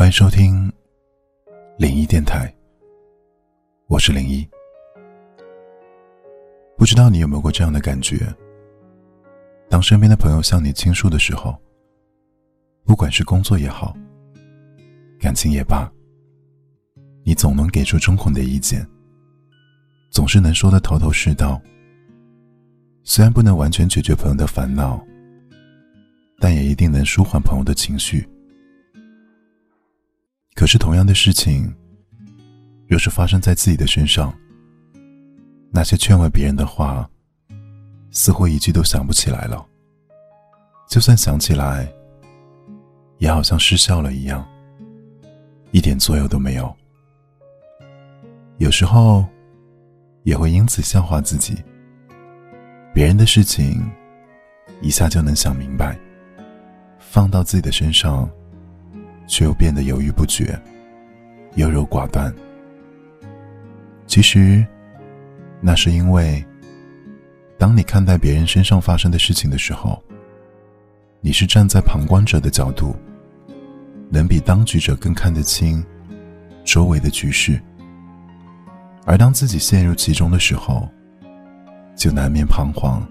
欢迎收听零一电台，我是零一。不知道你有没有过这样的感觉？当身边的朋友向你倾诉的时候，不管是工作也好，感情也罢，你总能给出中肯的意见，总是能说的头头是道。虽然不能完全解决朋友的烦恼，但也一定能舒缓朋友的情绪。可是，同样的事情，若是发生在自己的身上，那些劝慰别人的话，似乎一句都想不起来了。就算想起来，也好像失效了一样，一点作用都没有。有时候，也会因此笑话自己。别人的事情，一下就能想明白，放到自己的身上。却又变得犹豫不决、优柔寡断。其实，那是因为，当你看待别人身上发生的事情的时候，你是站在旁观者的角度，能比当局者更看得清周围的局势；而当自己陷入其中的时候，就难免彷徨，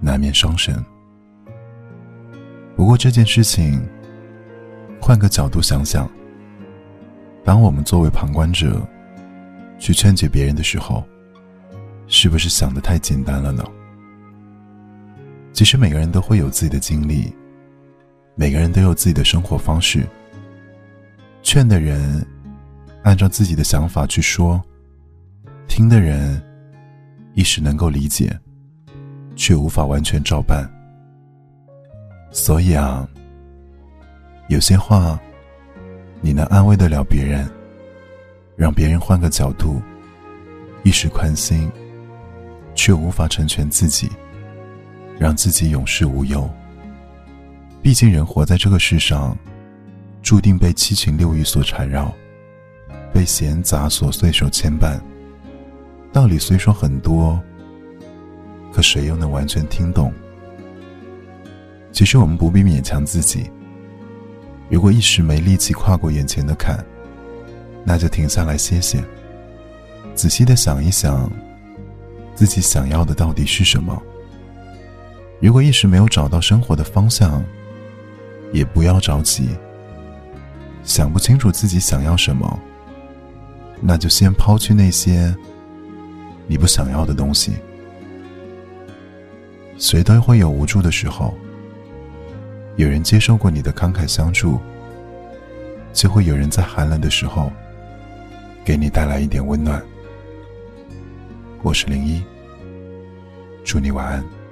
难免伤神。不过这件事情。换个角度想想，当我们作为旁观者去劝解别人的时候，是不是想的太简单了呢？其实每个人都会有自己的经历，每个人都有自己的生活方式。劝的人按照自己的想法去说，听的人一时能够理解，却无法完全照办。所以啊。有些话，你能安慰得了别人，让别人换个角度，一时宽心，却无法成全自己，让自己永世无忧。毕竟人活在这个世上，注定被七情六欲所缠绕，被闲杂琐碎所牵绊。道理虽说很多，可谁又能完全听懂？其实我们不必勉强自己。如果一时没力气跨过眼前的坎，那就停下来歇歇，仔细的想一想，自己想要的到底是什么。如果一时没有找到生活的方向，也不要着急。想不清楚自己想要什么，那就先抛去那些你不想要的东西。谁都会有无助的时候。有人接受过你的慷慨相助，就会有人在寒冷的时候给你带来一点温暖。我是零一，祝你晚安。